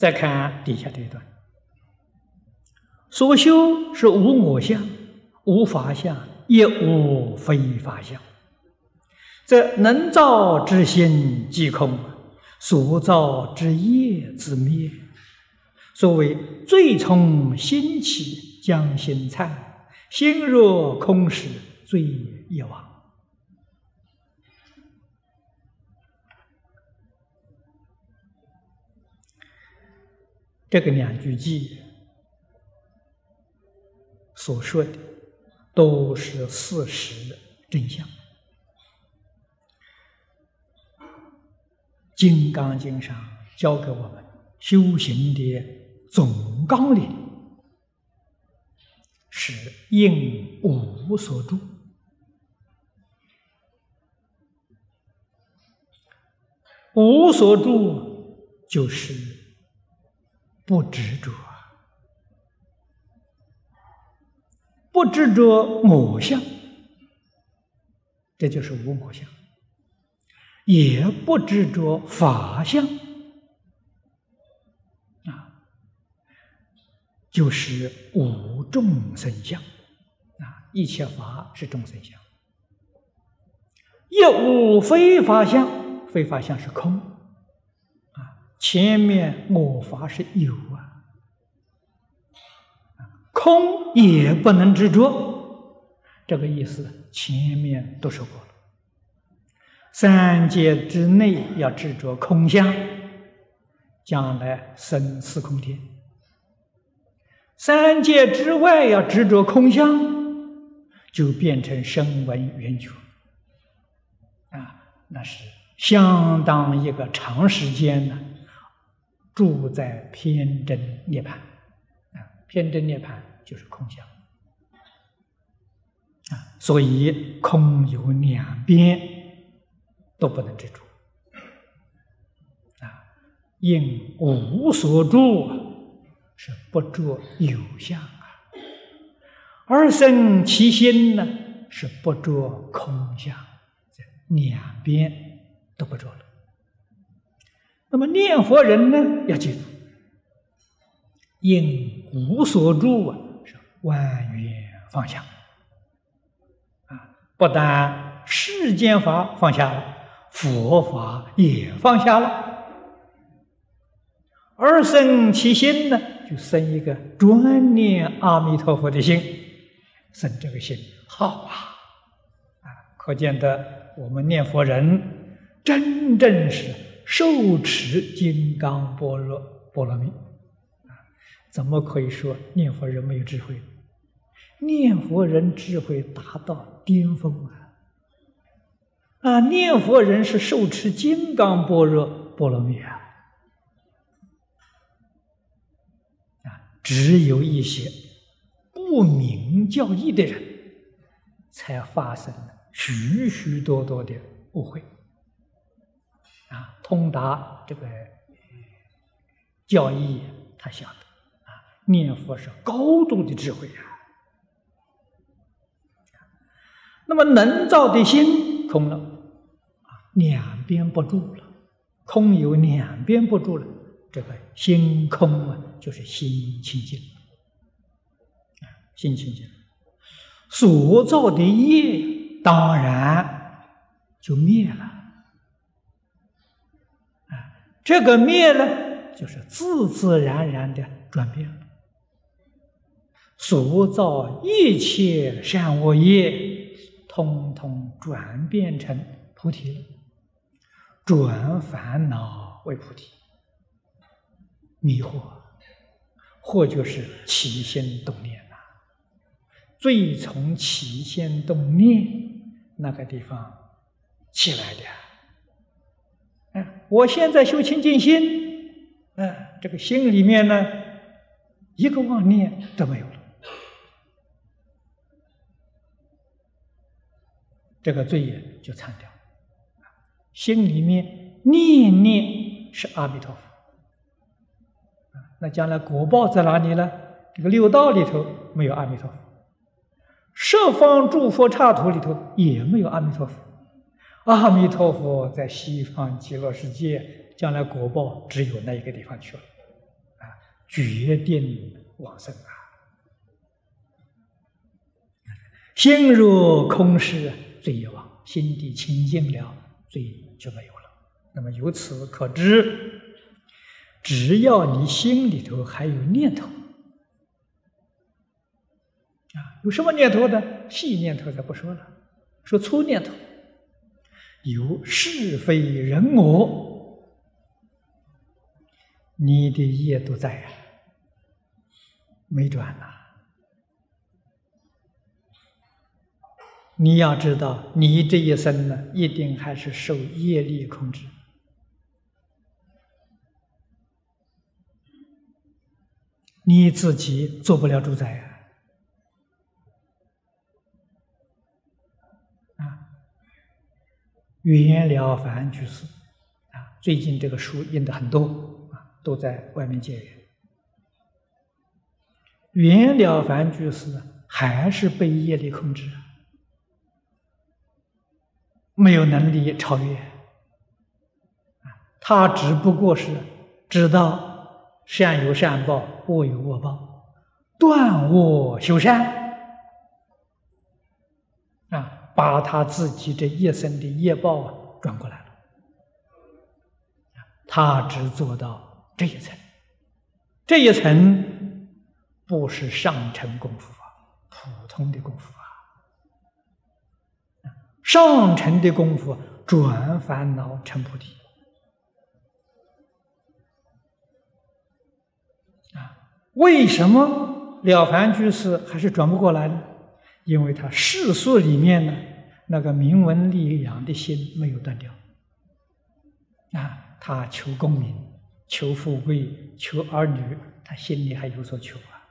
再看底下这一段，所修是无我相、无法相，也无非法相。这能造之心即空，所造之业自灭。所谓最从心起，将心灿；心若空时，罪业亡。这个两句偈所说的都是事实的真相，《金刚经》上教给我们修行的总纲领是应无所住，无所住就是。不执着。啊，不执着我相，这就是无我相；也不执着法相，啊，就是无众生相，啊，一切法是众生相，也无非法相，非法相是空。前面我法是有啊，空也不能执着，这个意思前面都说过了。三界之内要执着空相，将来生四空天；三界之外要执着空相，就变成声闻缘觉。啊，那是相当一个长时间呢。住在偏真涅盘，啊，偏真涅盘就是空相，啊，所以空有两边都不能执着，啊，应无所住是不着有相啊，二生其心呢是不着空相，两边都不着了。那么念佛人呢，要记住，应无所住啊，是万缘放下啊，不但世间法放下了，佛法也放下了。而生其心呢，就生一个专念阿弥陀佛的心，生这个心好啊啊！可见的，我们念佛人真正是。受持金刚般若波罗蜜啊，怎么可以说念佛人没有智慧？念佛人智慧达到巅峰啊！啊，念佛人是受持金刚般若波罗蜜啊！啊，只有一些不明教义的人，才发生了许许多多的误会。啊，通达这个教义，他晓得啊，念佛是高度的智慧啊。那么能造的心空了，啊，两边不住了，空有两边不住了，这个心空啊，就是心清净，啊，心清净，所造的业当然就灭了。这个灭呢，就是自自然然的转变了。所造一切善恶业，通通转变成菩提了，转烦恼为菩提。迷惑，或就是起心动念呐。最从起心动念那个地方起来的。我现在修清净心，哎，这个心里面呢，一个妄念都没有了，这个罪业就参掉。心里面念念是阿弥陀佛，那将来果报在哪里呢？这个六道里头没有阿弥陀佛，十方诸佛刹土里头也没有阿弥陀佛。阿弥陀佛在西方极乐世界，将来果报只有那一个地方去了啊，决定往生啊！心若空失，罪也亡；心地清净了，罪就没有了。那么由此可知，只要你心里头还有念头，啊，有什么念头呢？细念头咱不说了，说粗念头，有是非人我，你的业都在啊，没转呐。你要知道，你这一生呢，一定还是受业力控制，你自己做不了主宰啊！啊，袁了凡居士啊，最近这个书印的很多啊，都在外面借阅。袁了凡居士还是被业力控制。没有能力超越，他只不过是知道善有善报，恶有恶报，断恶修善，啊，把他自己这一生的业报啊转过来了，他只做到这一层，这一层不是上乘功夫啊，普通的功夫啊。上乘的功夫转烦恼成菩提啊？为什么了凡居士还是转不过来呢？因为他世俗里面呢，那个名闻利养的心没有断掉啊，他求功名、求富贵、求儿女，他心里还有所求啊。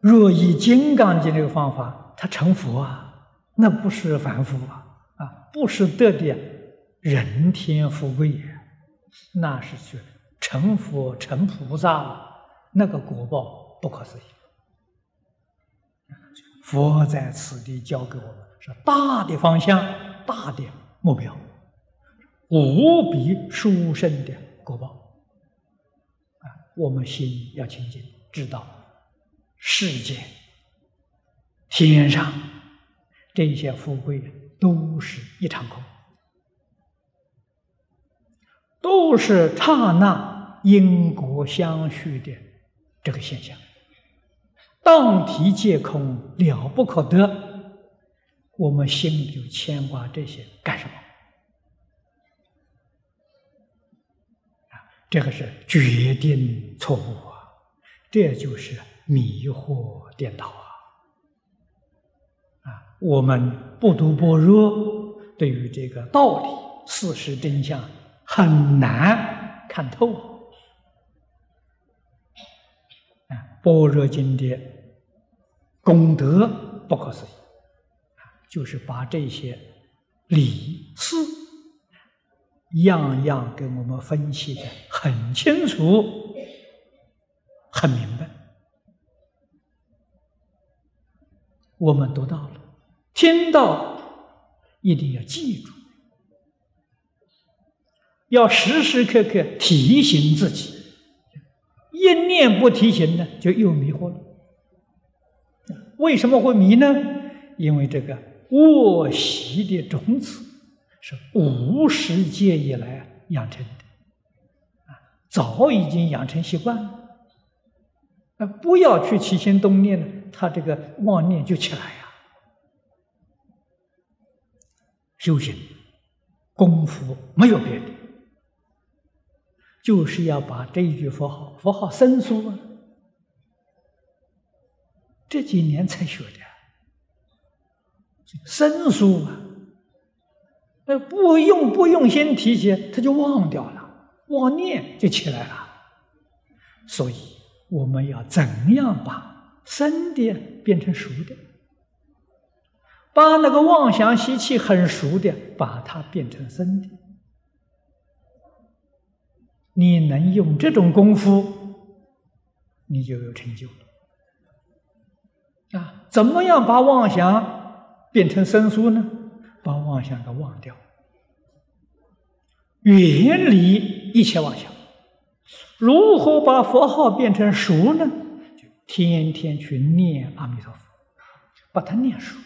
若以《金刚经》这个方法，他成佛啊，那不是凡夫啊，啊，不是得的人天富贵也，那是去成佛成菩萨了，那个果报不可思议。佛在此地教给我们是大的方向、大的目标，无比殊胜的果报啊！我们心要清净，知道。世界、天上这些富贵都是一场空，都是刹那因果相续的这个现象。当体皆空，了不可得。我们心里就牵挂这些干什么？啊，这个是决定错误啊！这就是。迷惑颠倒啊！啊，我们不读般若，对于这个道理、事实真相很难看透般若经的功德不可思议，就是把这些理事样样给我们分析的很清楚、很明白。我们读到了，听到，一定要记住，要时时刻刻提醒自己。一念不提醒呢，就又迷惑了。为什么会迷呢？因为这个恶习的种子是无始界以来养成的，啊，早已经养成习惯了。啊，不要去起心动念呢。他这个妄念就起来呀，修行功夫没有别的，就是要把这一句佛号，佛号生疏啊，这几年才学的，生疏啊，那不用不用心提起，他就忘掉了，妄念就起来了，所以我们要怎样把？生的变成熟的，把那个妄想习气很熟的，把它变成生的。你能用这种功夫，你就有成就了。啊，怎么样把妄想变成生疏呢？把妄想给忘掉，远离一切妄想。如何把佛号变成熟呢？就天天去念阿弥陀佛，把它念熟。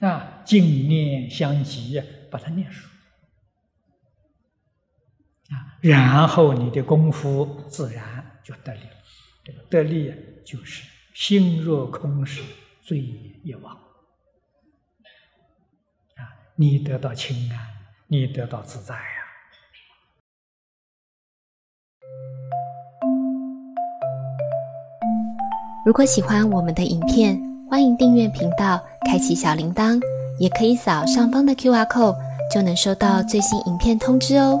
啊，净念相继，把它念熟。啊，然后你的功夫自然就得力。这个得力就是心若空时，罪业一忘。啊，你得到清安，你得到自在呀。如果喜欢我们的影片，欢迎订阅频道，开启小铃铛，也可以扫上方的 Q R code，就能收到最新影片通知哦。